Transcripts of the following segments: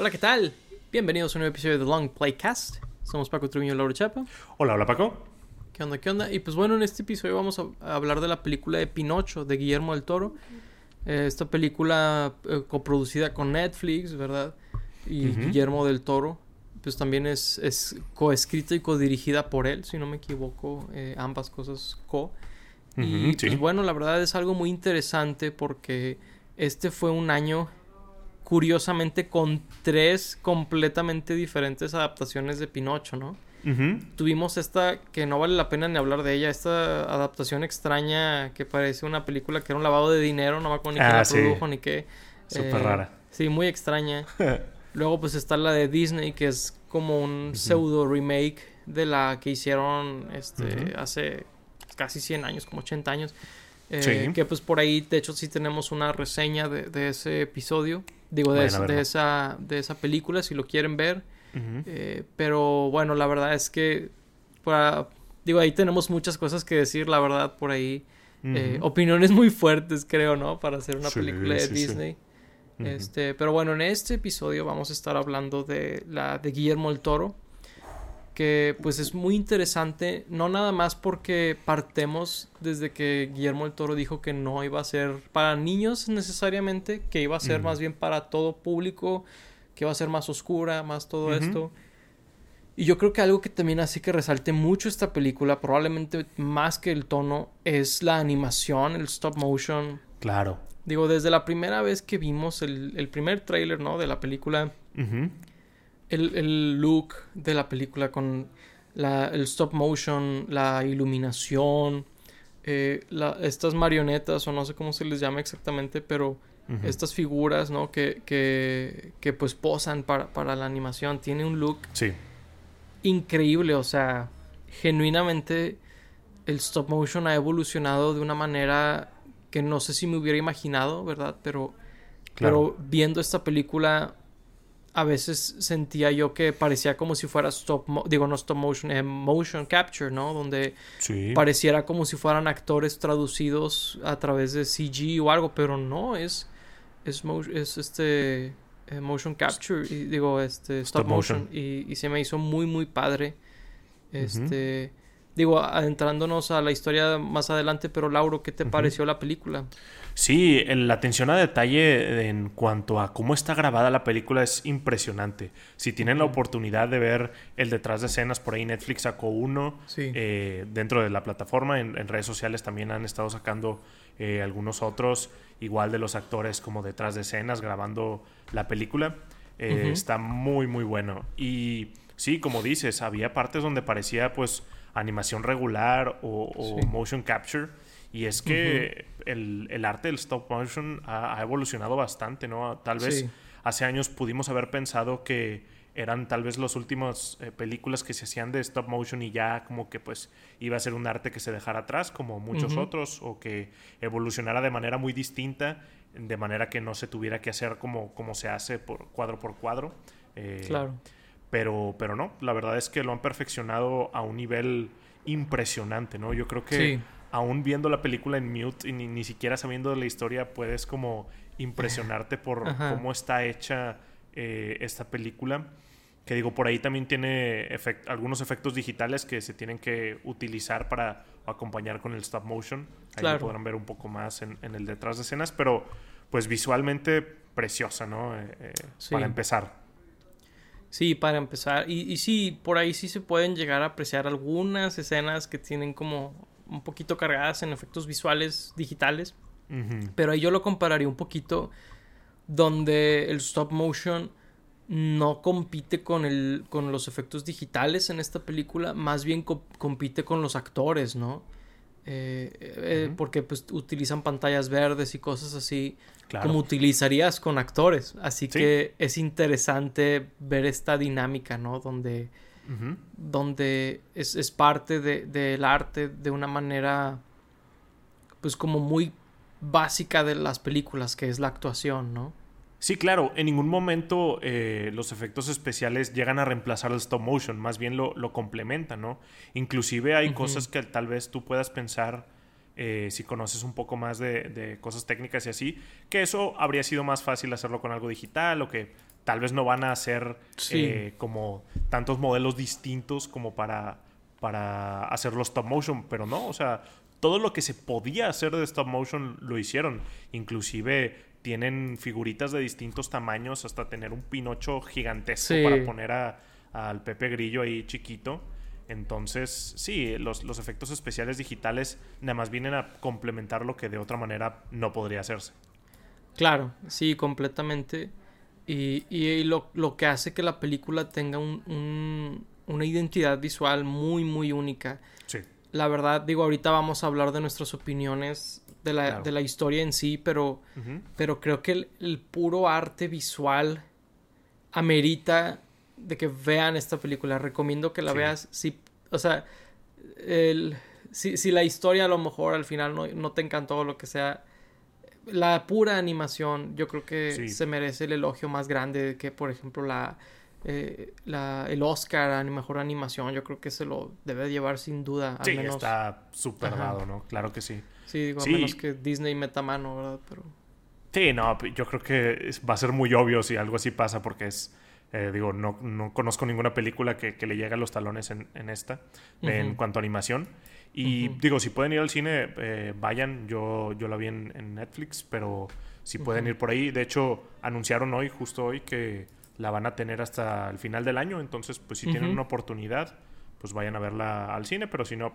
Hola, ¿qué tal? Bienvenidos a un nuevo episodio de The Long Playcast. Somos Paco Truño y Laura Chapa. Hola, hola Paco. ¿Qué onda, qué onda? Y pues bueno, en este episodio vamos a a hablar de la película de Pinocho de Guillermo del Toro. Eh, esta película eh, coproducida con Netflix, ¿verdad? Y. Guillermo del Toro. Pues también es, es coescrita y codirigida por él, si no me equivoco. eh, ambas cosas co. Y sí. pues bueno, la verdad es algo muy interesante porque este fue un año curiosamente con tres completamente diferentes adaptaciones de Pinocho, ¿no? Tuvimos esta que no vale la pena ni hablar de ella, esta adaptación extraña que parece una película que era un lavado de dinero, no me acuerdo ni quién Ah, la sí. produjo ni qué. Súper Eh, rara. Sí, muy extraña. Luego pues está la de Disney que es como un pseudo remake de la que hicieron este hace casi 100 años, como 80 años. Eh, Sí. Que pues por ahí, de hecho, sí tenemos una reseña de, de ese episodio. Digo, de, de, esa, de esa película, si lo quieren ver. Eh, pero bueno, la verdad es que para, digo, ahí tenemos muchas cosas que decir, la verdad, por ahí. Eh, opiniones muy fuertes, creo, ¿no? Para hacer una Sí, película de sí, sí. Disney. Este, pero bueno, en este episodio vamos a estar hablando de la de Guillermo el Toro, que pues es muy interesante, no nada más porque partemos desde que Guillermo el Toro dijo que no iba a ser para niños necesariamente, que iba a ser más bien para todo público, que iba a ser más oscura, más todo esto. Y yo creo que algo que también hace que resalte mucho esta película, probablemente más que el tono, es la animación, el stop motion. Claro. Digo, desde la primera vez que vimos el, el primer tráiler, ¿no? De la película. El, el look de la película con la, el stop motion, la iluminación, eh, la- estas marionetas, o no sé cómo se les llama exactamente, pero estas figuras, ¿no? Que, que, que pues posan para, para la animación. Tiene un look Sí. increíble, o sea, genuinamente el stop motion ha evolucionado de una manera que no sé si me hubiera imaginado, ¿verdad? Pero, Claro. pero viendo esta película, a veces sentía yo que parecía como si fuera stop, mo- digo, no stop motion, eh, motion capture, ¿no? Donde Sí. pareciera como si fueran actores traducidos a través de CG o algo, pero no, es, es, mo- es este eh, motion capture, y, digo, este stop, Stop motion, motion. Y, y se me hizo muy, muy padre. Este, digo, adentrándonos a la historia más adelante, pero Lauro, ¿qué te pareció la película? Sí, la atención a detalle en cuanto a cómo está grabada la película es impresionante. Si tienen la oportunidad de ver el detrás de escenas, por ahí Netflix sacó uno Sí. eh, dentro de la plataforma. En, en redes sociales también han estado sacando eh, algunos otros, igual de los actores como detrás de escenas, grabando la película. Eh. Está muy, muy bueno. Y sí, como dices, había partes donde parecía pues animación regular o, o Sí. motion capture. Y es que el, el arte del stop motion ha, ha evolucionado bastante, ¿no? Tal vez Sí. hace años pudimos haber pensado que eran tal vez las últimas eh, películas que se hacían de stop motion y ya como que pues iba a ser un arte que se dejara atrás como muchos otros o que evolucionara de manera muy distinta de manera que no se tuviera que hacer como, como se hace por cuadro por cuadro Eh, Claro. Pero, pero no, la verdad es que lo han perfeccionado a un nivel impresionante, ¿no? Yo creo que Sí. aún viendo la película en mute y ni, ni siquiera sabiendo de la historia, puedes como impresionarte por Ajá. cómo está hecha eh, esta película. Que digo, por ahí también tiene efect- algunos efectos digitales que se tienen que utilizar para acompañar con el stop motion. Ahí Claro. lo podrán ver un poco más en, en el detrás de escenas, pero pues visualmente preciosa, ¿no? Eh, eh, Sí. Para empezar. Sí, para empezar. Y, y sí, por ahí sí se pueden llegar a apreciar algunas escenas que tienen como un poquito cargadas en efectos visuales digitales. Pero ahí yo lo compararía un poquito donde el stop motion no compite con, el, con los efectos digitales en esta película, más bien co- compite con los actores, ¿no? Eh, eh. Porque pues utilizan pantallas verdes y cosas así Claro. como utilizarías con actores. Así Sí. que es interesante ver esta dinámica, ¿no? Donde, donde es, es parte de- del arte de una manera, pues como muy básica de las películas, que es la actuación, ¿no? Sí, claro, en ningún momento eh, los efectos especiales llegan a reemplazar el stop motion, más bien lo, lo complementan, ¿no? Inclusive hay cosas que tal vez tú puedas pensar, eh, si conoces un poco más de, de cosas técnicas y así, que eso habría sido más fácil hacerlo con algo digital o que tal vez no van a ser eh, como tantos modelos distintos como para, para hacerlo stop motion, pero no, o sea, todo lo que se podía hacer de stop motion lo hicieron. Inclusive tienen figuritas de distintos tamaños hasta tener un Pinocho gigantesco para poner al Pepe Grillo ahí chiquito. Entonces, sí, los, los, efectos especiales digitales nada más vienen a complementar lo que de otra manera no podría hacerse. Claro, sí, completamente. Y, y lo, lo, que hace que la película tenga un, una identidad visual muy, muy única. La verdad, digo, ahorita vamos a hablar de nuestras opiniones de la, de la historia en sí, pero, pero creo que el, puro arte visual amerita de que vean esta película. Recomiendo que la veas. Si, o sea, el, si, si, la historia a lo mejor al final no, no, te encantó o lo que sea, la pura animación yo creo que se merece el elogio más grande que, por ejemplo, la, eh, la, el Oscar a mejor animación. Yo creo que se lo debe llevar sin duda. Al sí, está súper dado, ¿no? Claro que sí. Sí, digo, a menos que Disney meta mano, ¿verdad? Pero... Sí, no, yo creo que va a ser muy obvio si algo así pasa porque es eh, digo, no, no, conozco ninguna película que, le llegue a los talones en, esta, en cuanto a animación. Y digo, si pueden ir al cine, eh, vayan. Yo, yo la vi en, Netflix, pero si pueden ir por ahí. De hecho, anunciaron hoy, justo hoy, que la van a tener hasta el final del año. Entonces, pues si tienen una oportunidad, pues vayan a verla al cine. Pero si no,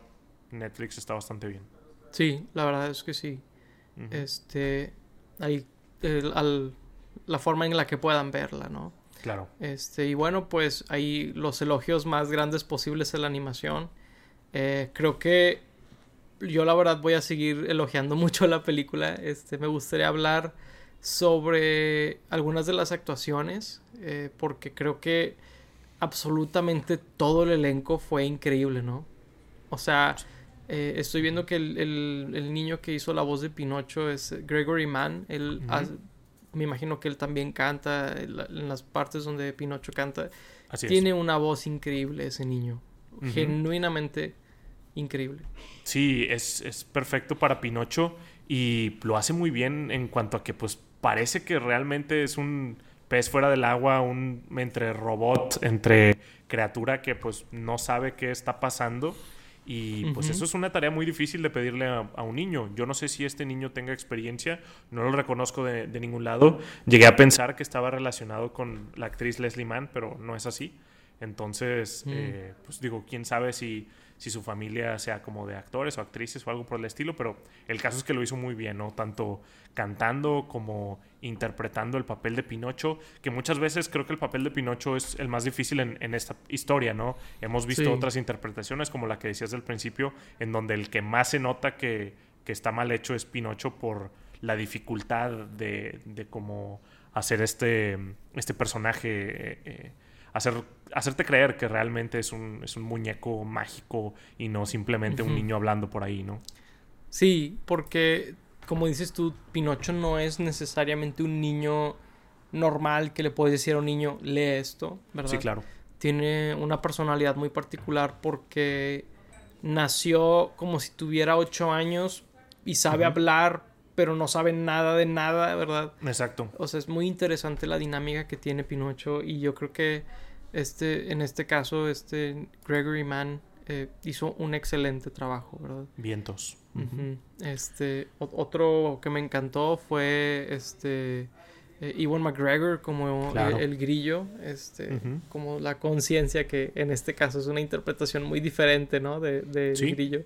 Netflix está bastante bien. Sí, la verdad es que sí. Este, ahí, al, la forma en la que puedan verla, ¿no? Claro. Este, y bueno, pues ahí los elogios más grandes posibles en la animación. Eh, creo que yo la verdad voy a seguir elogiando mucho la película. Este, me gustaría hablar sobre algunas de las actuaciones, eh, porque creo que absolutamente todo el elenco fue increíble, ¿no? O sea, eh, estoy viendo que el, el, niño que hizo la voz de Pinocho es Gregory Mann. Él me imagino que él también canta en las partes donde Pinocho canta. Tiene una voz increíble ese niño. Genuinamente increíble. Sí, es, es, perfecto para Pinocho y lo hace muy bien en cuanto a que pues parece que realmente es un pez fuera del agua, un entre robot, entre criatura que pues no sabe qué está pasando y pues eso es una tarea muy difícil de pedirle a, un niño. Yo no sé si este niño tenga experiencia, no lo reconozco de, ningún lado. Llegué a pensar que estaba relacionado con la actriz Leslie Mann, pero no es así. Entonces, mm. eh, pues digo, quién sabe si si su familia sea como de actores o actrices o algo por el estilo, pero el caso es que lo hizo muy bien, ¿no? Tanto cantando como interpretando el papel de Pinocho, que muchas veces creo que el papel de Pinocho es el más difícil en, esta historia, ¿no? Hemos visto otras interpretaciones como la que decías del principio, en donde el que más se nota que, que está mal hecho es Pinocho por la dificultad de, de cómo hacer este, este personaje. Eh, eh, hacer, hacerte creer que realmente es un, es un muñeco mágico y no simplemente un niño hablando por ahí, ¿no? Sí, porque como dices tú, Pinocho no es necesariamente un niño normal que le puedes decir a un niño, lee esto, ¿verdad? Sí, claro. Tiene una personalidad muy particular porque nació como si tuviera ocho años y sabe hablar, pero no sabe nada de nada, ¿verdad? Exacto. O sea, es muy interesante la dinámica que tiene Pinocho y yo creo que este, en este caso, este Gregory Mann eh, hizo un excelente trabajo, ¿verdad? Vientos. Este, otro que me encantó fue este eh, Ewan McGregor como el, grillo, este, como la conciencia que en este caso es una interpretación muy diferente, ¿no? De, de grillo.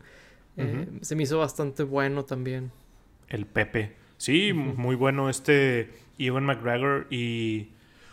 Eh, se me hizo bastante bueno también. El Pepe. Sí, muy bueno este Ewan McGregor y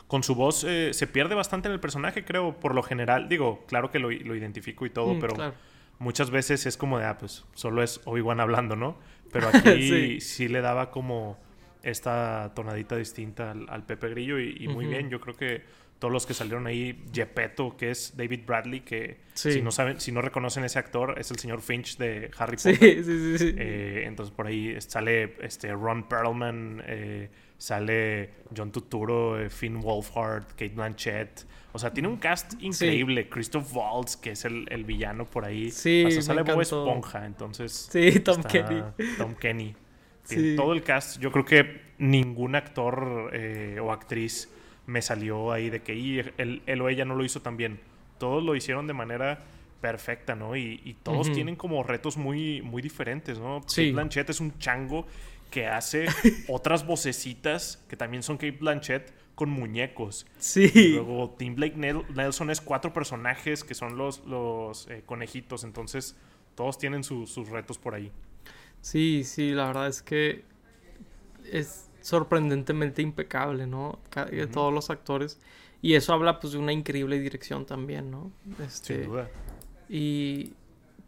con su voz eh, se pierde bastante en el personaje, creo, por lo general. Digo, claro que lo, identifico y todo, mm, pero muchas veces es como de, ah, pues solo es Obi-Wan hablando, ¿no? Pero aquí sí. le daba como esta tonadita distinta al, Pepe Grillo y, muy bien. Yo creo que todos los que salieron ahí, Gepetto, que es David Bradley, que si no saben, si no reconocen ese actor, es el señor Finch de Harry Potter. Sí, sí, sí. Eh, entonces por ahí sale este Ron Perlman, eh, sale John Tuturo, eh, Finn Wolfhard, Kate Blanchett. O sea, tiene un cast increíble. Christoph Waltz, que es el, villano por ahí. Sí, Hasta sale Bob Esponja, entonces. Sí, Tom Kenny. Tom Kenny. Todo el cast, yo creo que ningún actor o actriz me salió ahí de que él, él, o ella no lo hizo tan bien. Todos lo hicieron de manera perfecta, ¿no? Y, todos tienen como retos muy, muy diferentes, ¿no? Sí. Kate Blanchett es un chango que hace otras vocecitas que también son Kate Blanchett con muñecos. Sí. luego Tim Blake Nelson es cuatro personajes que son los, los eh, conejitos, entonces todos tienen sus retos por ahí. Sí, sí, la verdad es que es sorprendentemente impecable, ¿no? Todos los actores. Y eso habla pues de una increíble dirección también, ¿no? Este, Sin duda. Y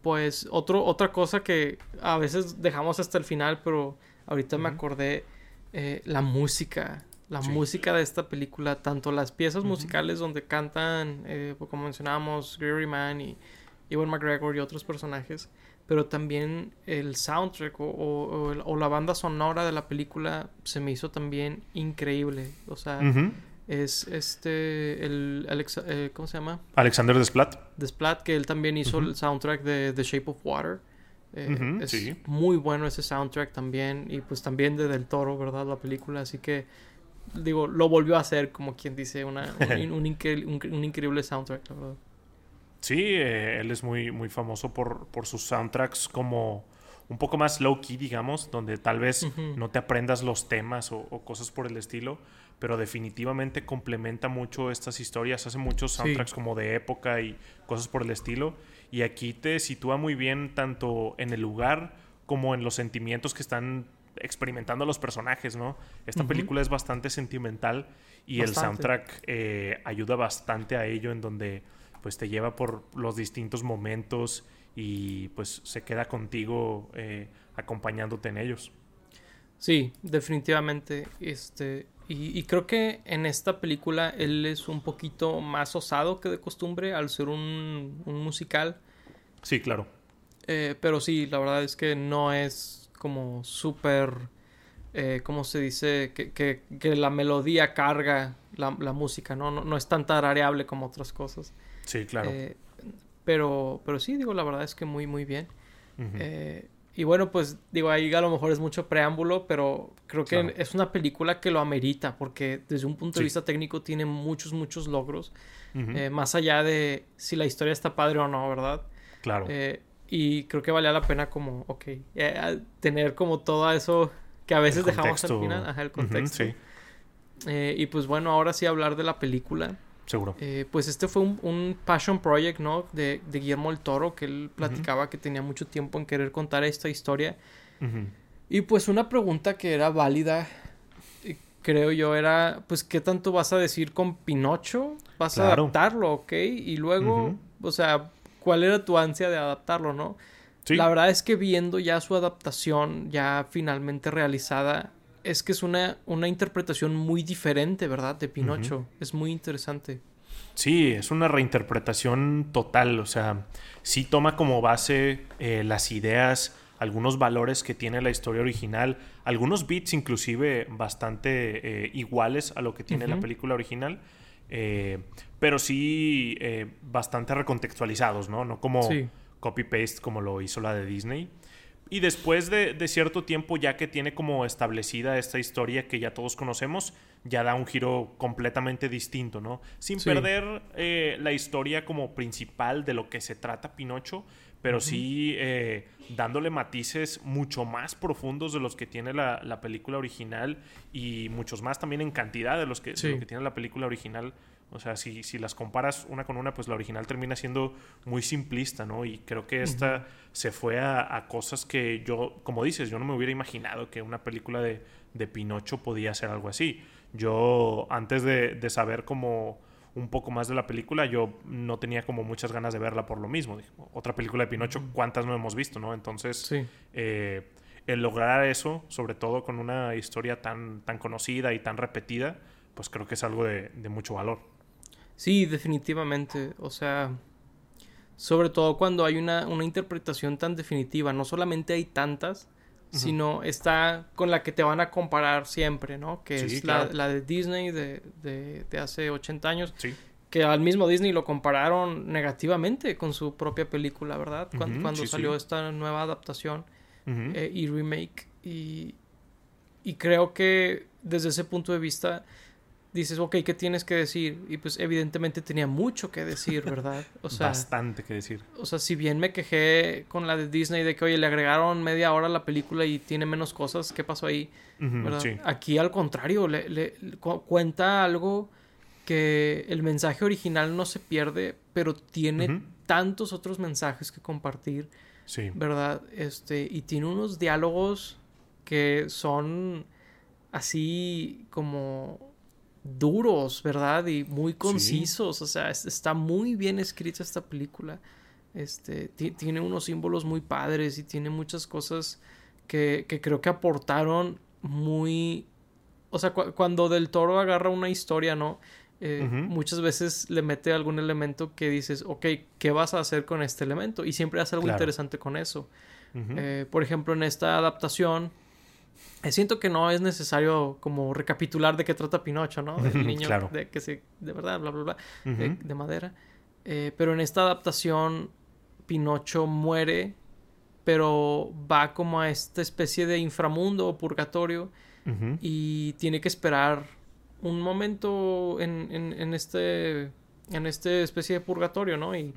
pues otro, otra cosa que a veces dejamos hasta el final, pero ahorita me acordé, eh, la música. La música de esta película, tanto las piezas musicales donde cantan, eh, como mencionábamos, Gregory Mann y Ewan McGregor y otros personajes, pero también el soundtrack o, la banda sonora de la película se me hizo también increíble. O sea, es este, el, eh, ¿cómo se llama? Alexander Desplat. Desplat, que él también hizo el soundtrack de The Shape of Water. Eh, es muy bueno ese soundtrack también y pues también de Del Toro, ¿verdad? La película, así que digo, lo volvió a hacer como quien dice, una, un, un, increíble soundtrack, la verdad. Sí, eh, él es muy, muy famoso por, por, sus soundtracks como un poco más low key, digamos, donde tal vez no te aprendas los temas o, cosas por el estilo, pero definitivamente complementa mucho estas historias, hace muchos soundtracks como de época y cosas por el estilo, y aquí te sitúa muy bien tanto en el lugar como en los sentimientos que están experimentando los personajes, ¿no? Esta película es bastante sentimental y el soundtrack eh, ayuda bastante a ello en donde pues te lleva por los distintos momentos y pues se queda contigo eh, acompañándote en ellos. Sí, definitivamente. Este, y, creo que en esta película él es un poquito más osado que de costumbre al ser un, musical. Sí, claro. Eh, pero sí, la verdad es que no es como súper, eh, ¿cómo se dice? Que, que, la melodía carga la, música, ¿no? ¿no? ¿no? es tan tarareable como otras cosas. Sí, claro. Eh, pero, pero sí, digo, la verdad es que muy, muy bien. Eh, y bueno, pues digo, ahí a lo mejor es mucho preámbulo, pero creo que es una película que lo amerita, porque desde un punto de vista técnico tiene muchos, muchos logros, eh, más allá de si la historia está padre o no, ¿verdad? Claro. y creo que valía la pena como, ok, tener como todo eso que a veces dejamos al final, ajá, el contexto. sí. y pues bueno, ahora sí hablar de la película. Seguro. Eh, pues este fue un, passion project, ¿no? De, Guillermo el Toro, que él platicaba que tenía mucho tiempo en querer contar esta historia. Y pues una pregunta que era válida, eh, creo yo, era, pues, ¿qué tanto vas a decir con Pinocho? ¿Vas a adaptarlo, ok? Y luego, o sea, ¿cuál era tu ansia de adaptarlo, no? La verdad es que viendo ya su adaptación, ya finalmente realizada, es que es una, una interpretación muy diferente, ¿verdad? De Pinocho. Es muy interesante. Sí, es una reinterpretación total. O sea, sí toma como base eh, las ideas, algunos valores que tiene la historia original, algunos beats inclusive bastante eh, iguales a lo que tiene la película original. Eh, pero sí bastante recontextualizados, ¿no? No como copy-paste como lo hizo la de Disney. Y después de, cierto tiempo, ya que tiene como establecida esta historia que ya todos conocemos, ya da un giro completamente distinto, ¿no? Sin perder eh, la historia como principal de lo que se trata Pinocho, pero sí eh, dándole matices mucho más profundos de los que tiene la, película original y muchos más también en cantidad de los que, de lo que tiene la película original. O sea, si, si, las comparas una con una, pues la original termina siendo muy simplista, ¿no? Y creo que esta se fue a, cosas que yo, como dices, yo no me hubiera imaginado que una película de, de Pinocho podía ser algo así. Yo, antes de, de, saber como un poco más de la película, yo no tenía como muchas ganas de verla por lo mismo. Otra película de Pinocho, ¿cuántas no hemos visto, no? Entonces, eh, el lograr eso, sobre todo con una historia tan, tan conocida y tan repetida, pues creo que es algo de, de mucho valor. Sí, definitivamente. O sea, sobre todo cuando hay una, una interpretación tan definitiva. No solamente hay tantas, sino está con la que te van a comparar siempre, ¿no? Que es la, de Disney de, de, hace 80 años. Sí. Que al mismo Disney lo compararon negativamente con su propia película, ¿verdad? Cuando, cuando salió esta nueva adaptación eh, y remake. Y, y creo que desde ese punto de vista dices, ok, ¿qué tienes que decir? Y pues evidentemente tenía mucho que decir, ¿verdad? O sea, Bastante que decir. O sea, si bien me quejé con la de Disney de que, oye, le agregaron media hora a la película y tiene menos cosas, ¿qué pasó ahí? Aquí al contrario, le, cuenta algo que el mensaje original no se pierde, pero tiene tantos otros mensajes que compartir. Sí. ¿Verdad? Este, y tiene unos diálogos que son así como duros, ¿verdad? Y muy concisos. O sea, está muy bien escrita esta película. Este, tiene unos símbolos muy padres y tiene muchas cosas que, que creo que aportaron muy... O sea, cuando Del Toro agarra una historia, ¿no? Eh, muchas veces le mete algún elemento que dices, ok, ¿qué vas a hacer con este elemento? Y siempre hace algo interesante con eso. Eh, por ejemplo, en esta adaptación, siento que no es necesario como recapitular de qué trata Pinocho, ¿no? Del niño de que se, de verdad, bla, bla, bla, de, madera. pero en esta adaptación, Pinocho muere, pero va como a esta especie de inframundo o purgatorio y tiene que esperar un momento en, en, este en esta especie de purgatorio, ¿no? Y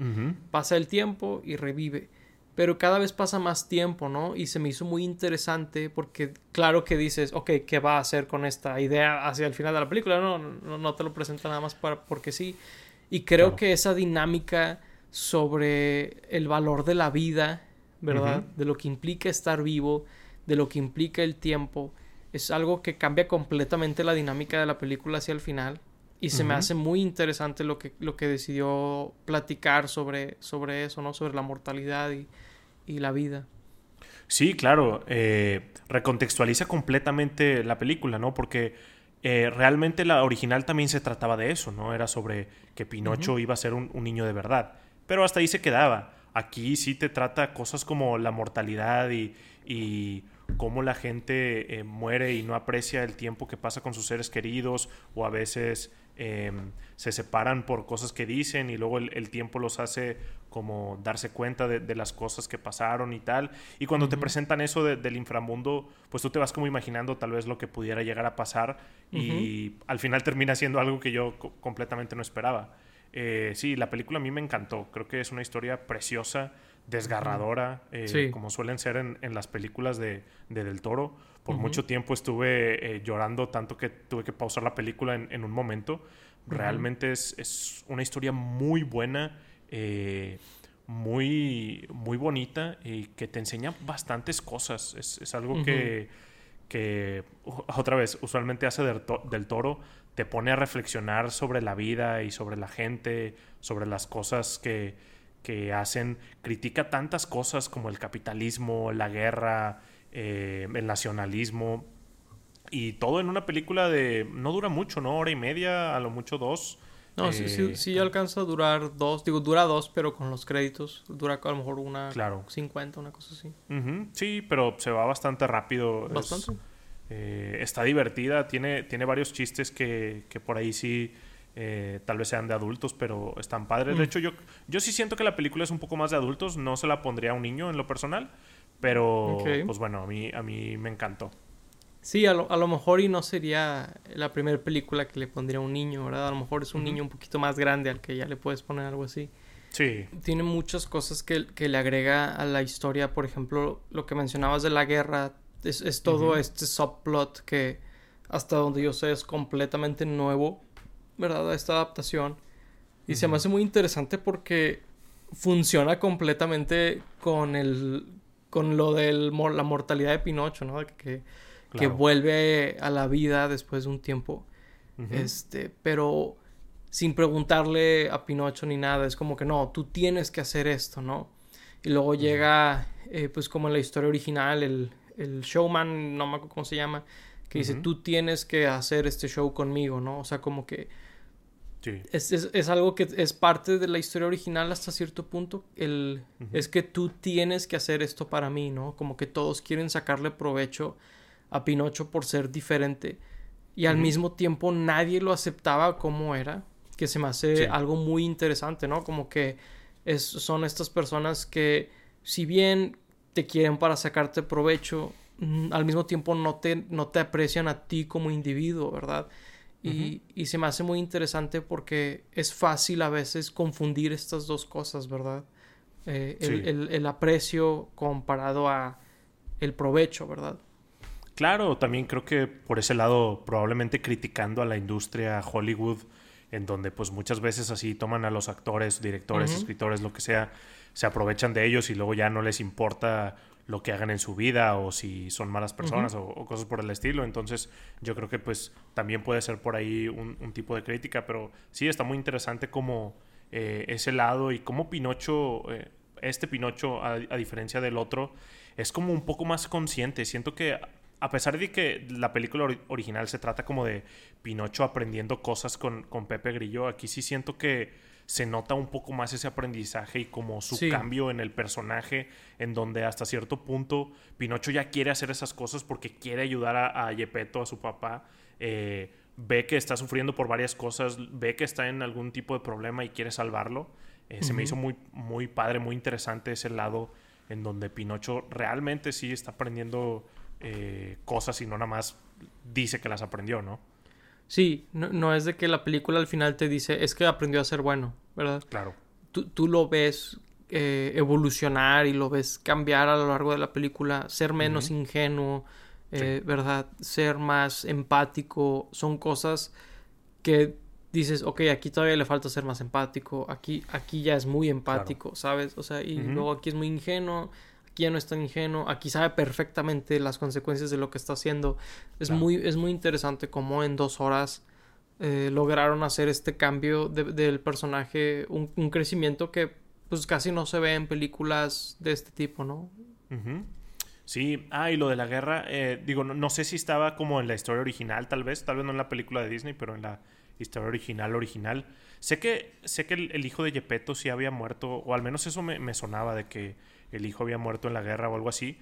pasa el tiempo y revive. Pero cada vez pasa más tiempo, ¿no? Y se me hizo muy interesante porque claro que dices, ok, ¿qué va a hacer con esta idea hacia el final de la película? No, no, no te lo presenta nada más para, porque sí. Y creo que esa dinámica sobre el valor de la vida, ¿verdad? De lo que implica estar vivo, de lo que implica el tiempo, es algo que cambia completamente la dinámica de la película hacia el final. Y se me hace muy interesante lo que, lo que decidió platicar sobre, sobre eso, ¿no? Sobre la mortalidad y, la vida. Sí, claro. Eh, recontextualiza completamente la película, ¿no? Porque eh, realmente la original también se trataba de eso, ¿no? Era sobre que Pinocho iba a ser un, niño de verdad. Pero hasta ahí se quedaba. Aquí sí te trata cosas como la mortalidad y, y cómo la gente eh, muere y no aprecia el tiempo que pasa con sus seres queridos o a veces em, se separan por cosas que dicen y luego el, tiempo los hace como darse cuenta de, las cosas que pasaron y tal. Y cuando te presentan eso del inframundo, pues tú te vas como imaginando tal vez lo que pudiera llegar a pasar y al final termina siendo algo que yo completamente no esperaba. Eh, sí, la película a mí me encantó. Creo que es una historia preciosa desgarradora, eh, como suelen ser en, las películas de, Del Toro. Por mucho tiempo estuve eh, llorando tanto que tuve que pausar la película en, un momento. Realmente es, una historia muy buena, eh, muy, muy bonita y que te enseña bastantes cosas. Es, algo que, que, otra vez, usualmente hace del Toro, te pone a reflexionar sobre la vida y sobre la gente, sobre las cosas que que hacen, critica tantas cosas como el capitalismo, la guerra, eh, el nacionalismo, y todo en una película de, no dura mucho, ¿no? Hora y media, a lo mucho dos. No, sí, sí, eh, sí, alcanza a durar dos, digo, dura dos, pero con los créditos dura a lo mejor una claro. 50, una cosa así. Sí, pero se va bastante rápido. Bastante. Eh, está divertida, tiene, tiene varios chistes que, que por ahí sí eh, tal vez sean de adultos, pero están padres. De mm. hecho, yo, yo sí siento que la película es un poco más de adultos. No se la pondría a un niño en lo personal. Pero, pues bueno, a mí, a mí me encantó. Sí, a lo, a lo mejor y no sería la primera película que le pondría a un niño, ¿verdad? A lo mejor es un niño un poquito más grande al que ya le puedes poner algo así. Sí. Tiene muchas cosas que, que le agrega a la historia. Por ejemplo, lo que mencionabas de la guerra. Es, es todo este subplot que hasta donde yo sé es completamente nuevo ¿verdad? A esta adaptación. Y se me hace muy interesante porque funciona completamente con el con lo de la mortalidad de Pinocho, ¿no? Que, que vuelve a la vida después de un tiempo. Este, pero sin preguntarle a Pinocho ni nada, es como que no, tú tienes que hacer esto, ¿no? Y luego llega, eh, pues como en la historia original, el, el showman, no me acuerdo cómo se llama, que dice, tú tienes que hacer este show conmigo, ¿no? O sea, como que es, algo que es parte de la historia original hasta cierto punto. El, Es que tú tienes que hacer esto para mí, ¿no? Como que todos quieren sacarle provecho a Pinocho por ser diferente. Y al mismo tiempo nadie lo aceptaba como era. Que se me hace algo muy interesante, ¿no? Como que es, son estas personas que, si bien te quieren para sacarte provecho, mm, al mismo tiempo no te, no te aprecian a ti como individuo, ¿verdad? Y, y, se me hace muy interesante porque es fácil a veces confundir estas dos cosas, ¿verdad? Eh, el, el, el, aprecio comparado a el provecho, ¿verdad? Claro, también creo que por ese lado, probablemente criticando a la industria Hollywood, en donde pues muchas veces así toman a los actores, directores, escritores, lo que sea, se aprovechan de ellos y luego ya no les importa lo que hagan en su vida o si son malas personas o, cosas por el estilo. Entonces yo creo que pues también puede ser por ahí un, tipo de crítica, pero sí está muy interesante como eh, ese lado y cómo Pinocho, eh, este Pinocho a, diferencia del otro, es como un poco más consciente. Siento que a pesar de que la película original se trata como de Pinocho aprendiendo cosas con, con Pepe Grillo, aquí sí siento que se nota un poco más ese aprendizaje y como su cambio en el personaje, en donde hasta cierto punto Pinocho ya quiere hacer esas cosas porque quiere ayudar a, a Yepeto, a su papá. Eh, ve que está sufriendo por varias cosas, ve que está en algún tipo de problema y quiere salvarlo. Eh, se me hizo muy, muy padre, muy interesante ese lado en donde Pinocho realmente sí está aprendiendo eh, cosas y no nada más dice que las aprendió, ¿no? Sí, no, es de que la película al final te dice, es que aprendió a ser bueno, ¿verdad? Claro. Tú, tú lo ves eh, evolucionar y lo ves cambiar a lo largo de la película, ser menos ingenuo, eh, ¿verdad? Ser más empático, son cosas que dices, ok, aquí todavía le falta ser más empático, aquí, aquí ya es muy empático, ¿sabes? O sea, y luego aquí es muy ingenuo, aquí ya no es tan ingenuo, aquí sabe perfectamente las consecuencias de lo que está haciendo. Es, muy, es muy interesante cómo en dos horas eh, lograron hacer este cambio del personaje, un, crecimiento que pues casi no se ve en películas de este tipo, ¿no? Sí, ah, y lo de la guerra, eh, digo, no, sé si estaba como en la historia original, tal vez, tal vez no en la película de Disney, pero en la historia original, original. Sé que, sé que el, hijo de Gepetto sí había muerto, o al menos eso me, me sonaba de que el hijo había muerto en la guerra o algo así.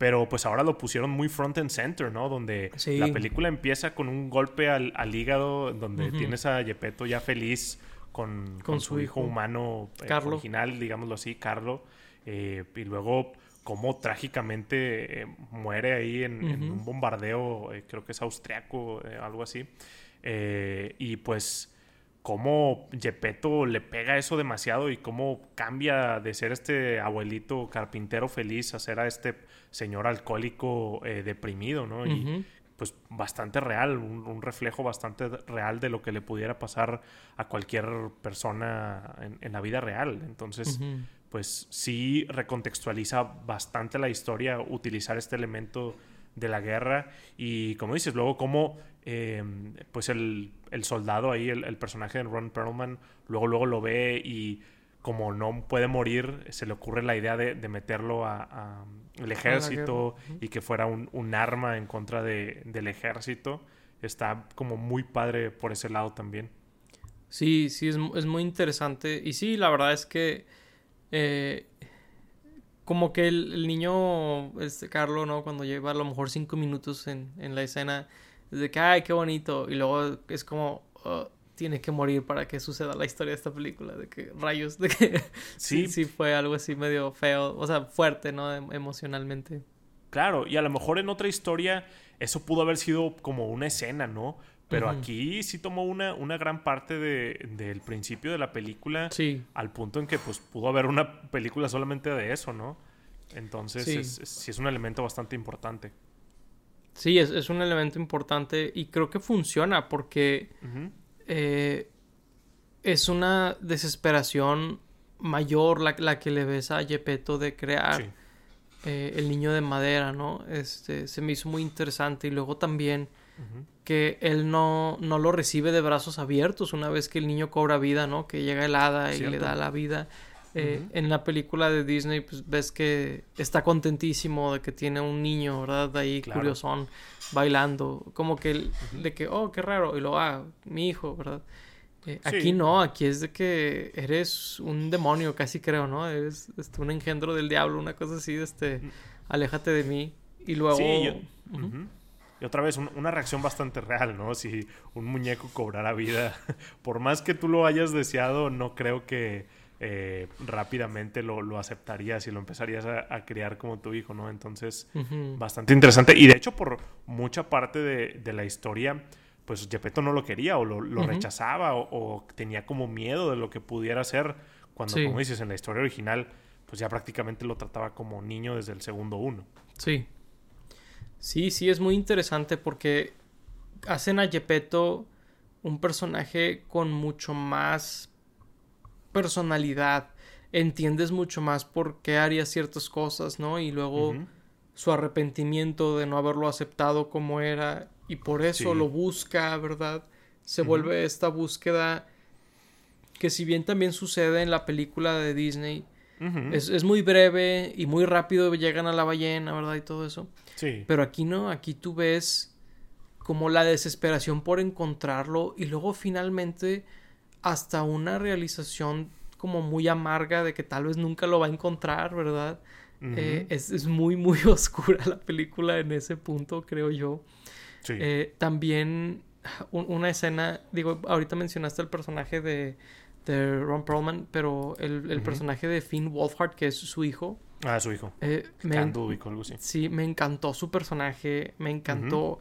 Pero pues ahora lo pusieron muy front and center, ¿no? Donde la película empieza con un golpe al, hígado, donde tienes a Gepetto ya feliz con, con, su, hijo, humano eh, original, digámoslo así, Carlo. Eh, y luego cómo trágicamente eh, muere ahí en, un bombardeo, creo que es austriaco, algo así. y pues cómo Gepetto le pega eso demasiado y cómo cambia de ser este abuelito carpintero feliz a ser a este señor alcohólico eh, deprimido, ¿no? Y pues bastante real, un, reflejo bastante real de lo que le pudiera pasar a cualquier persona en, la vida real. Entonces, pues sí recontextualiza bastante la historia utilizar este elemento de la guerra y como dices, luego cómo em, pues el, soldado ahí, el, personaje de Ron Perlman, luego, luego lo ve y como no puede morir, se le ocurre la idea de, meterlo a, el ejército y que fuera un, arma en contra de, del ejército. Está como muy padre por ese lado también. Sí, sí, es, es muy interesante. Y sí, la verdad es que eh, como que el, niño, este Carlo, ¿no? Cuando lleva a lo mejor cinco minutos en, en la escena, es de que, ay, qué bonito. Y luego es como, oh, tiene que morir para que suceda la historia de esta película. De que, rayos, de que sí, sí, fue algo así medio feo, o sea, fuerte, ¿no? Em, emocionalmente. Claro, y a lo mejor en otra historia eso pudo haber sido como una escena, ¿no? Pero aquí sí tomó una, una gran parte de, del principio de la película. Sí. Al punto en que pues pudo haber una película solamente de eso, ¿no? Entonces sí es, es, un elemento bastante importante. Sí, es, es, un elemento importante y creo que funciona porque eh, es una desesperación mayor la, la, que le ves a Gepetto de crear eh, el niño de madera, ¿no? Este, se me hizo muy interesante y luego también que él no, no lo recibe de brazos abiertos una vez que el niño cobra vida, ¿no? Que llega el hada y le da la vida. Eh, en la película de Disney, pues ves que está contentísimo de que tiene un niño, ¿verdad? Ahí curiosón, bailando. Como que de que, oh, qué raro. Y lo, ah, mi hijo, ¿verdad? Eh, aquí no, aquí es de que eres un demonio, casi creo, ¿no? Eres este, un engendro del diablo, una cosa así, este, aléjate de mí. Y luego... Y otra vez, una reacción bastante real, ¿no? Si un muñeco cobrara vida, por más que tú lo hayas deseado, no creo que eh, rápidamente lo, lo, aceptarías y lo empezarías a, criar como tu hijo, ¿no? Entonces, bastante interesante. Y de hecho, por mucha parte de, de la historia, pues Gepetto no lo quería o lo, rechazaba o, tenía como miedo de lo que pudiera ser cuando, como dices, en la historia original, pues ya prácticamente lo trataba como niño desde el segundo uno. Sí. Sí, sí, es muy interesante porque hacen a Gepetto un personaje con mucho más personalidad. Entiendes mucho más por qué haría ciertas cosas, ¿no? Y luego su arrepentimiento de no haberlo aceptado como era y por eso lo busca, ¿verdad? Se vuelve esta búsqueda que si bien también sucede en la película de Disney, es, muy breve y muy rápido llegan a la ballena, ¿verdad? Y todo eso. Sí. Pero aquí no, aquí tú ves como la desesperación por encontrarlo y luego finalmente hasta una realización como muy amarga de que tal vez nunca lo va a encontrar, ¿verdad? Eh, es, es, muy, muy oscura la película en ese punto, creo yo. Eh, también una escena, digo, ahorita mencionaste el personaje de, de Ron Perlman, pero el, personaje de Finn Wolfhard, que es su hijo. Ah, su hijo. Eh, me, algo así. Sí, me encantó su personaje, me encantó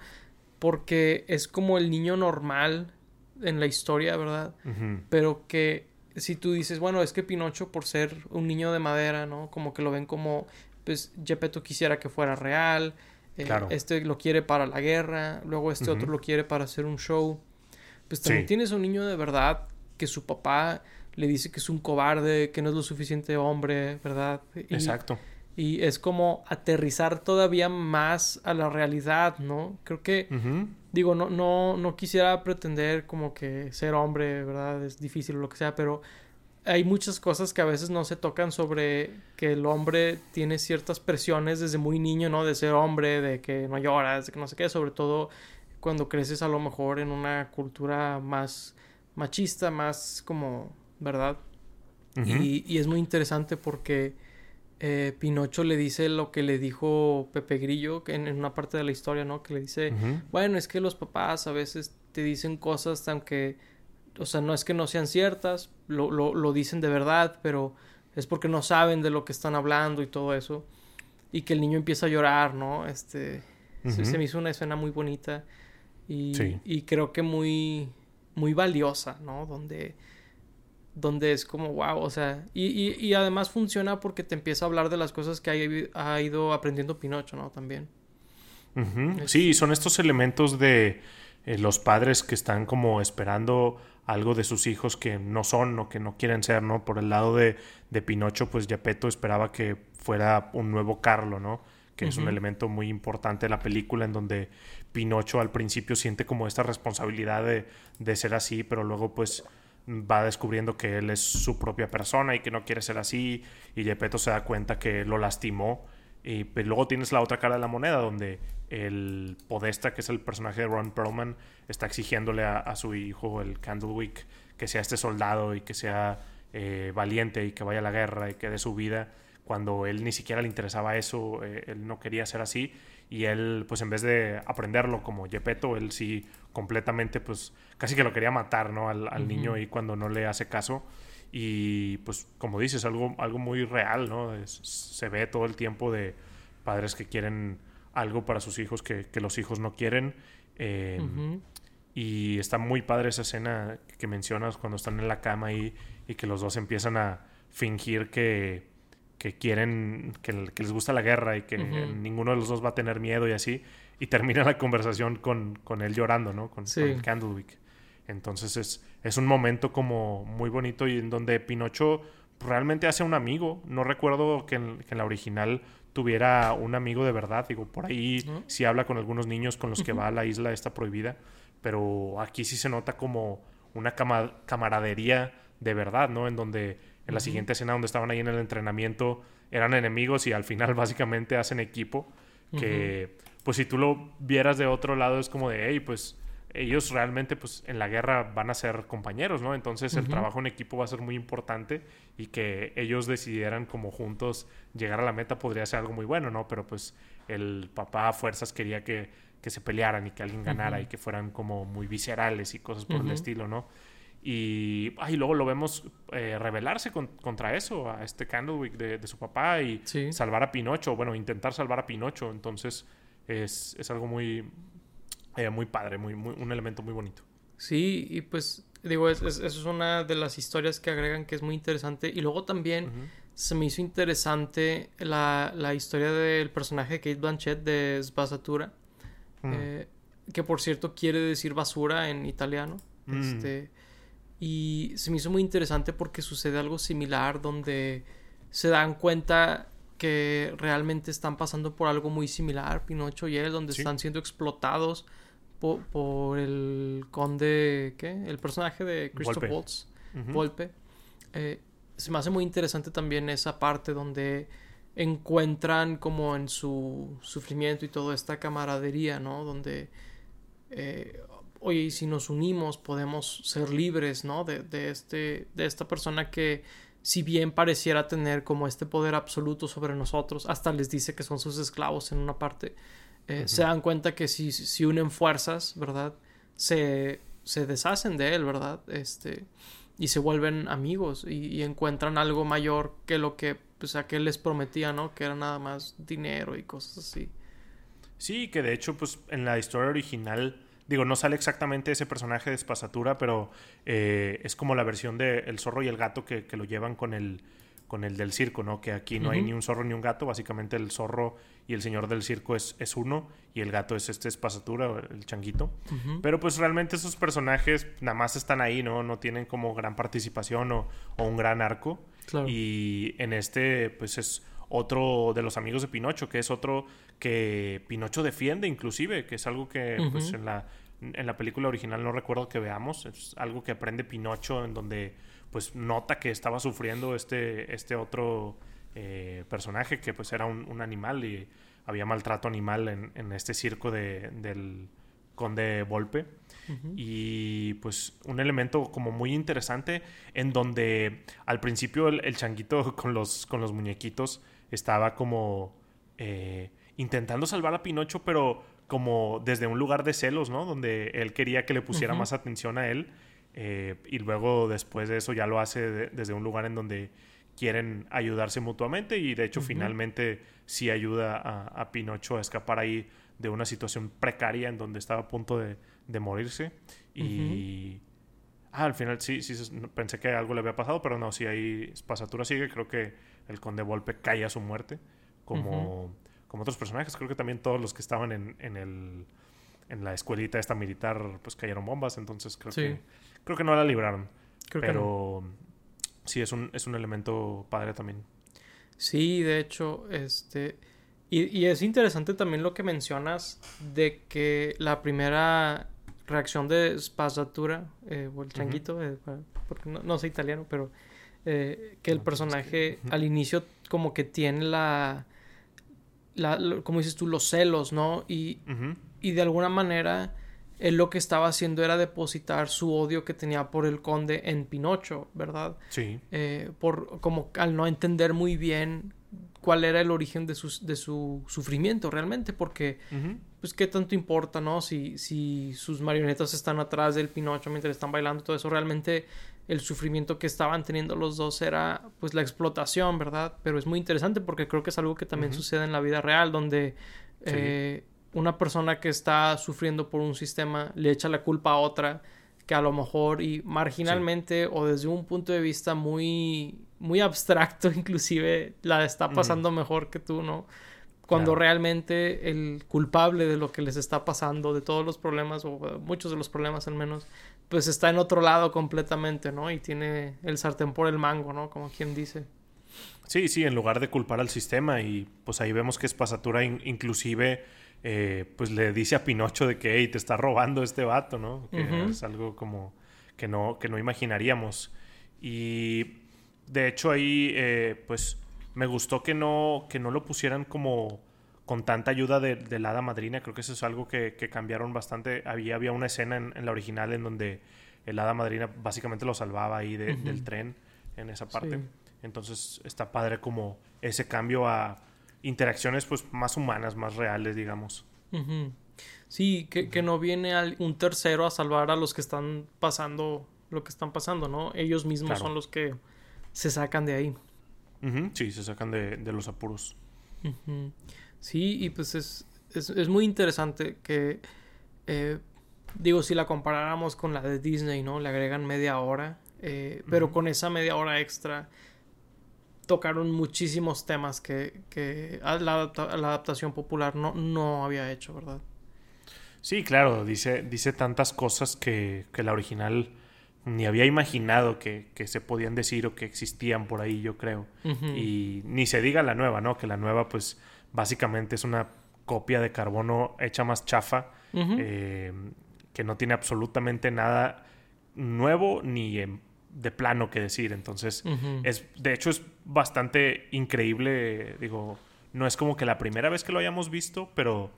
porque es como el niño normal en la historia, ¿verdad? Pero que si tú dices, bueno, es que Pinocho por ser un niño de madera, ¿no? Como que lo ven como, pues Gepetto quisiera que fuera real, eh, este lo quiere para la guerra, luego este otro lo quiere para hacer un show. Pues también tienes un niño de verdad que su papá le dice que es un cobarde, que no es lo suficiente hombre, ¿verdad? Exacto. Y es como aterrizar todavía más a la realidad, ¿no? Creo que, digo, no, no, no quisiera pretender como que ser hombre, ¿verdad? Es difícil o lo que sea, pero hay muchas cosas que a veces no se tocan sobre que el hombre tiene ciertas presiones desde muy niño, ¿no? De ser hombre, de que no lloras, de que no sé qué, sobre todo cuando creces a lo mejor en una cultura más machista, más como, ¿verdad? y, es muy interesante porque eh, Pinocho le dice lo que le dijo Pepe Grillo en, en, una parte de la historia, ¿no? Que le dice, bueno, es que los papás a veces te dicen cosas aunque o sea, no es que no sean ciertas, lo, lo, lo, dicen de verdad, pero es porque no saben de lo que están hablando y todo eso. Y que el niño empieza a llorar, ¿no? Este, se, me hizo una escena muy bonita y, y creo que muy, muy valiosa, ¿no? Donde, donde es como, wow, o sea, y, y, y además funciona porque te empieza a hablar de las cosas que ha, ha ido aprendiendo Pinocho, ¿no? También. Sí, son estos elementos de eh, los padres que están como esperando algo de sus hijos que no son o que no quieren ser, ¿no? Por el lado de, de Pinocho, pues Gepetto esperaba que fuera un nuevo Carlo, ¿no? Que es un elemento muy importante de la película en donde Pinocho al principio siente como esta responsabilidad de, de ser así, pero luego pues va descubriendo que él es su propia persona y que no quiere ser así y Gepetto se da cuenta que lo lastimó y pues, luego tienes la otra cara de la moneda donde el Podesta, que es el personaje de Ron Perlman, está exigiéndole a, su hijo, el Candlewick, que sea este soldado y que sea eh, valiente y que vaya a la guerra y que dé su vida, cuando él ni siquiera le interesaba eso, eh, él no quería ser así y él pues en vez de aprenderlo como Gepetto, él sí completamente pues casi que lo quería matar, ¿no? Al, niño y cuando no le hace caso y pues como dices, algo, algo muy real, ¿no? se ve todo el tiempo de padres que quieren algo para sus hijos que, los hijos no quieren. Em, y está muy padre esa escena que mencionas cuando están en la cama y, y que los dos empiezan a fingir que, que quieren, que, les gusta la guerra y que ninguno de los dos va a tener miedo y así. Y termina la conversación con, con él llorando, ¿no? Con, con Candlewick. Entonces es, es un momento como muy bonito y en donde Pinocho realmente hace un amigo. No recuerdo que en, que en la original tuviera un amigo de verdad. Digo, por ahí sí habla con algunos niños con los que va a la isla esta prohibida, pero aquí sí se nota como una camaradería de verdad, ¿no? En donde en la siguiente escena donde estaban ahí en el entrenamiento eran enemigos y al final básicamente hacen equipo, que pues si tú lo vieras de otro lado es como de, hey, pues ellos realmente pues en la guerra van a ser compañeros, ¿no? Entonces el trabajo en equipo va a ser muy importante y que ellos decidieran como juntos llegar a la meta podría ser algo muy bueno, ¿no? Pero pues el papá a fuerzas quería que, que se pelearan y que alguien ganara y que fueran como muy viscerales y cosas por el estilo, ¿no? Y, ay, luego lo vemos eh, rebelarse contra eso, a este Candlewick de, de su papá y salvar a Pinocho, bueno, intentar salvar a Pinocho. Entonces es, es algo muy, eh, muy padre, muy, muy, un elemento muy bonito. Sí, y pues digo, es, eso es una de las historias que agregan que es muy interesante. Y luego también se me hizo interesante la, la, historia del personaje de Kate Blanchett de Sbasatura. Eh, que por cierto quiere decir basura en italiano. Mm. Este, y se me hizo muy interesante porque sucede algo similar donde se dan cuenta que realmente están pasando por algo muy similar, Pinocho y él, donde están siendo explotados por, el conde, ¿qué? El personaje de Christoph Waltz, Volpe. Eh, se me hace muy interesante también esa parte donde encuentran como en su sufrimiento y toda esta camaradería, ¿no? Donde, eh, oye, si nos unimos podemos ser libres, ¿no? De, de, este, de esta persona que si bien pareciera tener como este poder absoluto sobre nosotros, hasta les dice que son sus esclavos en una parte, eh, se dan cuenta que si, si unen fuerzas, ¿verdad? Se, se, deshacen de él, ¿verdad? Este, y se vuelven amigos y, encuentran algo mayor que lo que pues, aquel les prometía, ¿no? Que era nada más dinero y cosas así. Sí, que de hecho, pues en la historia original Digo, no sale exactamente ese personaje de espasatura, pero eh, es como la versión de El zorro y el gato que, lo llevan con el, con el del circo, ¿no? Que aquí no hay ni un zorro ni un gato. Básicamente el zorro y el señor del circo es, es uno y el gato es este espasatura, el changuito. Pero pues realmente esos personajes nada más están ahí, ¿no? No tienen como gran participación o, un gran arco. Y en este, pues es otro de los amigos de Pinocho, que es otro que Pinocho defiende inclusive, que es algo que pues, en, la, en la película original no recuerdo que veamos, es algo que aprende Pinocho en donde pues nota que estaba sufriendo este, este otro eh, personaje que pues era un, animal y había maltrato animal en, en este circo de, del conde Volpe. Y pues un elemento como muy interesante en donde al principio el, el changuito con los, con los muñequitos estaba como eh, intentando salvar a Pinocho, pero como desde un lugar de celos, ¿no? Donde él quería que le pusiera más atención a él. Eh, y luego después de eso ya lo hace desde un lugar en donde quieren ayudarse mutuamente y de hecho finalmente sí ayuda a, Pinocho a escapar ahí de una situación precaria en donde estaba a punto de, morirse y ah, al final sí, sí pensé que algo le había pasado pero no, si ahí Pasatura sigue creo que el conde Volpe cae a su muerte, como, como otros personajes. Creo que también todos los que estaban en, en, el, en la escuelita esta militar, pues cayeron bombas, entonces creo, que, creo que no la libraron. pero sí, es un, es un elemento padre también. Sí, de hecho, este... Y, y, es interesante también lo que mencionas de que la primera reacción de Spazzatura, eh, o el changuito, eh, porque no, no, soy italiano, pero eh, que el personaje al inicio como que tiene la, la, como dices tú, los celos, ¿no? Y, y de alguna manera él lo que estaba haciendo era depositar su odio que tenía por el conde en Pinocho, ¿verdad? Sí. Eh, por como al no entender muy bien cuál era el origen de su, de su sufrimiento realmente, porque pues qué tanto importa, ¿no? Si, si sus marionetas están atrás del Pinocho mientras están bailando, todo eso realmente el sufrimiento que estaban teniendo los dos era pues la explotación, ¿verdad? Pero es muy interesante porque creo que es algo que también sucede en la vida real, donde eh, una persona que está sufriendo por un sistema le echa la culpa a otra que a lo mejor y marginalmente o desde un punto de vista muy muy abstracto inclusive la está pasando mejor que tú, ¿no? Cuando realmente el culpable de lo que les está pasando, de todos los problemas, o muchos de los problemas al menos, pues está en otro lado completamente, ¿no? Y tiene el sartén por el mango, ¿no? Como quien dice. Sí, sí, en lugar de culpar al sistema y pues ahí vemos que Espasatura inclusive eh, pues le dice a Pinocho de que hey, te está robando este vato, ¿no? Que es algo como que no, que no imaginaríamos. Y de hecho ahí eh, pues me gustó que no, que no lo pusieran como con tanta ayuda de, la hada madrina. Creo que eso es algo que, cambiaron bastante. Había, había una escena en, la original en donde el hada madrina básicamente lo salvaba ahí del tren en esa parte. Entonces está padre como ese cambio a interacciones pues más humanas, más reales, digamos. Sí, que, no viene un tercero a salvar a los que están pasando lo que están pasando, ¿no? Ellos mismos son los que se sacan de ahí. Sí, se sacan de, los apuros. Sí, y pues es, es, muy interesante que Eh, digo, si la comparáramos con la de Disney, ¿no? Le agregan media hora. Eh, pero con esa media hora extra tocaron muchísimos temas que, que la, adaptación popular no, no había hecho, ¿verdad? Sí, claro, dice, dice tantas cosas que, que la original ni había imaginado que, que, se podían decir o que existían por ahí, yo creo. Y ni se diga la nueva, ¿no? Que la nueva, pues, básicamente es una copia de carbono hecha más chafa, eh, que no tiene absolutamente nada nuevo ni de plano que decir. Entonces, es, de hecho, es bastante increíble. Digo, no es como que la primera vez que lo hayamos visto, pero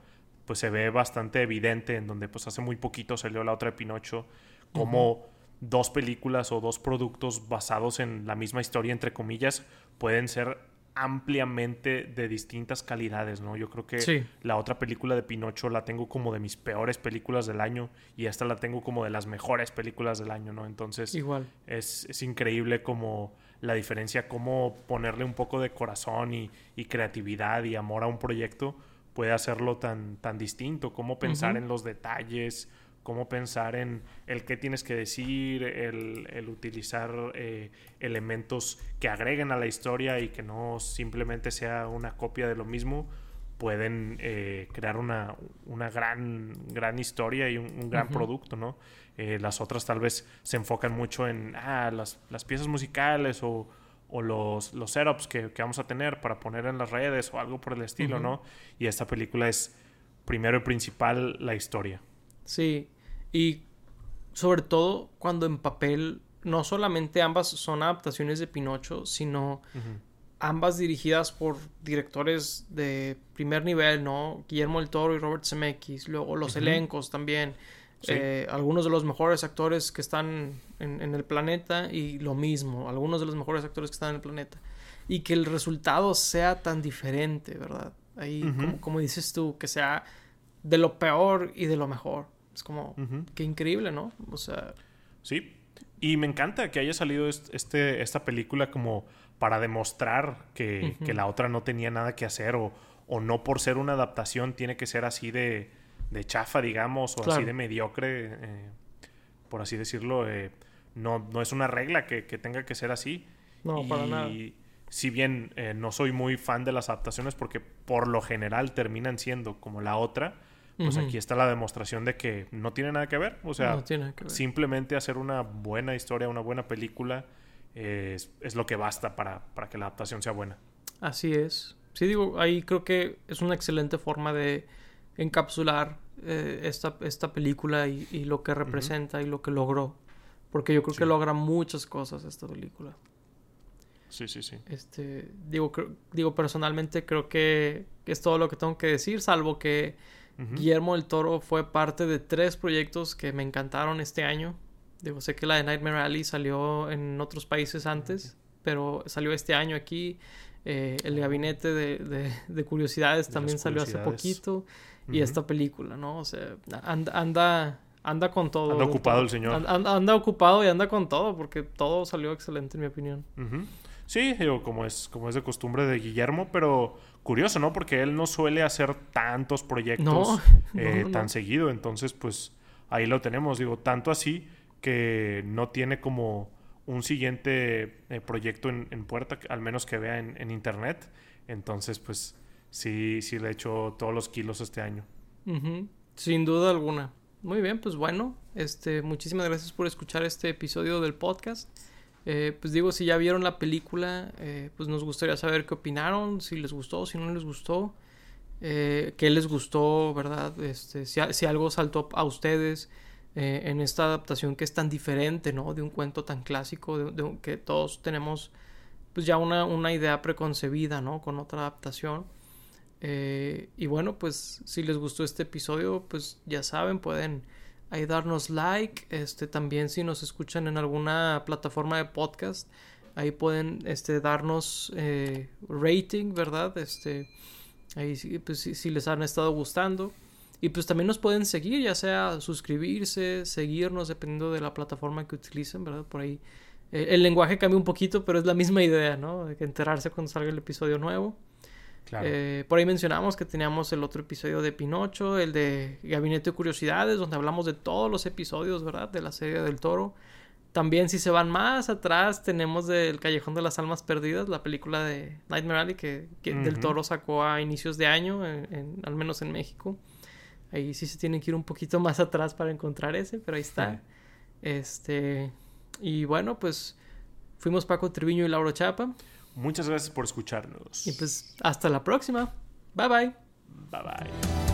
pues se ve bastante evidente en donde pues hace muy poquito salió la otra de Pinocho, como dos películas o dos productos basados en la misma historia, entre comillas, pueden ser ampliamente de distintas calidades, ¿no? Yo creo que la otra película de Pinocho la tengo como de mis peores películas del año y esta la tengo como de las mejores películas del año, ¿no? Entonces, Igual. Es, es increíble como la diferencia, cómo ponerle un poco de corazón y, y, creatividad y amor a un proyecto puede hacerlo tan, tan distinto, cómo pensar en los detalles, cómo pensar en el qué tienes que decir, el, utilizar eh, elementos que agreguen a la historia y que no simplemente sea una copia de lo mismo, pueden eh, crear una, una, gran, gran historia y un, gran producto, ¿no? Eh, las otras tal vez se enfocan mucho en ah, las, las, piezas musicales o, o los, los setups que, que, vamos a tener para poner en las redes o algo por el estilo, ¿no? Y esta película es primero y principal la historia. Sí, y sobre todo cuando en papel no solamente ambas son adaptaciones de Pinocho, sino ambas dirigidas por directores de primer nivel, ¿no? Guillermo el Toro y Robert Zemeckis, luego los elencos también. Eh, algunos de los mejores actores que están en, el planeta y lo mismo, algunos de los mejores actores que están en el planeta. Y que el resultado sea tan diferente, ¿verdad? Ahí, como dices tú, que sea de lo peor y de lo mejor. Es como, qué increíble, ¿no? O sea... Sí, y me encanta que haya salido este, esta película como para demostrar que, la otra no tenía nada que hacer o, o, no por ser una adaptación tiene que ser así de, de chafa, digamos, o así de mediocre, eh, por así decirlo. Eh, no, no es una regla que, tenga que ser así. No, para nada. Si bien eh, no soy muy fan de las adaptaciones porque por lo general terminan siendo como la otra, pues aquí está la demostración de que no tiene nada que ver. O sea, simplemente hacer una buena historia, una buena película es, lo que basta para, que la adaptación sea buena. Así es. Sí, digo, ahí creo que es una excelente forma de encapsular eh, esta, esta película y, lo que representa y lo que logró. Porque yo creo que logra muchas cosas esta película. Sí, sí, sí. Este, digo, digo, personalmente creo que es todo lo que tengo que decir, salvo que Guillermo del Toro fue parte de tres proyectos que me encantaron este año. Digo, sé que la de Nightmare Alley salió en otros países antes, pero salió este año aquí. Eh, el gabinete de, curiosidades también salió hace poquito. Y esta película, ¿no? O sea, anda, anda, con todo. Anda ocupado el señor. Anda, ocupado y anda con todo, porque todo salió excelente, en mi opinión. Sí, digo, como es, como es de costumbre de Guillermo, pero curioso, ¿no? Porque él no suele hacer tantos proyectos eh, tan seguido. Entonces, pues ahí lo tenemos. Digo, tanto así que no tiene como un siguiente eh, proyecto en, puerta, al menos que vea en, internet. Entonces, pues sí, sí le he hecho todos los kilos este año. Sin duda alguna. Muy bien, pues bueno, este, muchísimas gracias por escuchar este episodio del podcast. Eh, pues digo, si ya vieron la película, eh, pues nos gustaría saber qué opinaron, si les gustó, si no les gustó, eh, qué les gustó, ¿verdad? Este, si, algo saltó a ustedes en esta adaptación que es tan diferente, ¿no? De un cuento tan clásico, de, que todos tenemos pues ya una, una, idea preconcebida, ¿no? Con otra adaptación. y bueno, pues si les gustó este episodio, pues ya saben, pueden ahí darnos like, este también si nos escuchan en alguna plataforma de podcast, ahí pueden este darnos eh, rating, ¿verdad? Este ahí pues si, les han estado gustando y pues también nos pueden seguir, ya sea suscribirse, seguirnos dependiendo de la plataforma que utilicen, ¿verdad? Por ahí eh, el lenguaje cambia un poquito, pero es la misma idea, ¿no? De enterarse cuando salga el episodio nuevo. Eh, por ahí mencionamos que teníamos el otro episodio de Pinocho, el de Gabinete de Curiosidades, donde hablamos de todos los episodios, ¿verdad? De la serie del toro. También si se van más atrás tenemos del Callejón de las Almas Perdidas, la película de Nightmare Alley que, del Toro sacó a inicios de año, al menos en México. Ahí sí se tienen que ir un poquito más atrás para encontrar ese, pero ahí está. Este y bueno, pues fuimos Paco Triviño y Lauro Chapa. Muchas gracias por escucharnos. Y pues hasta la próxima. Bye bye. Bye bye.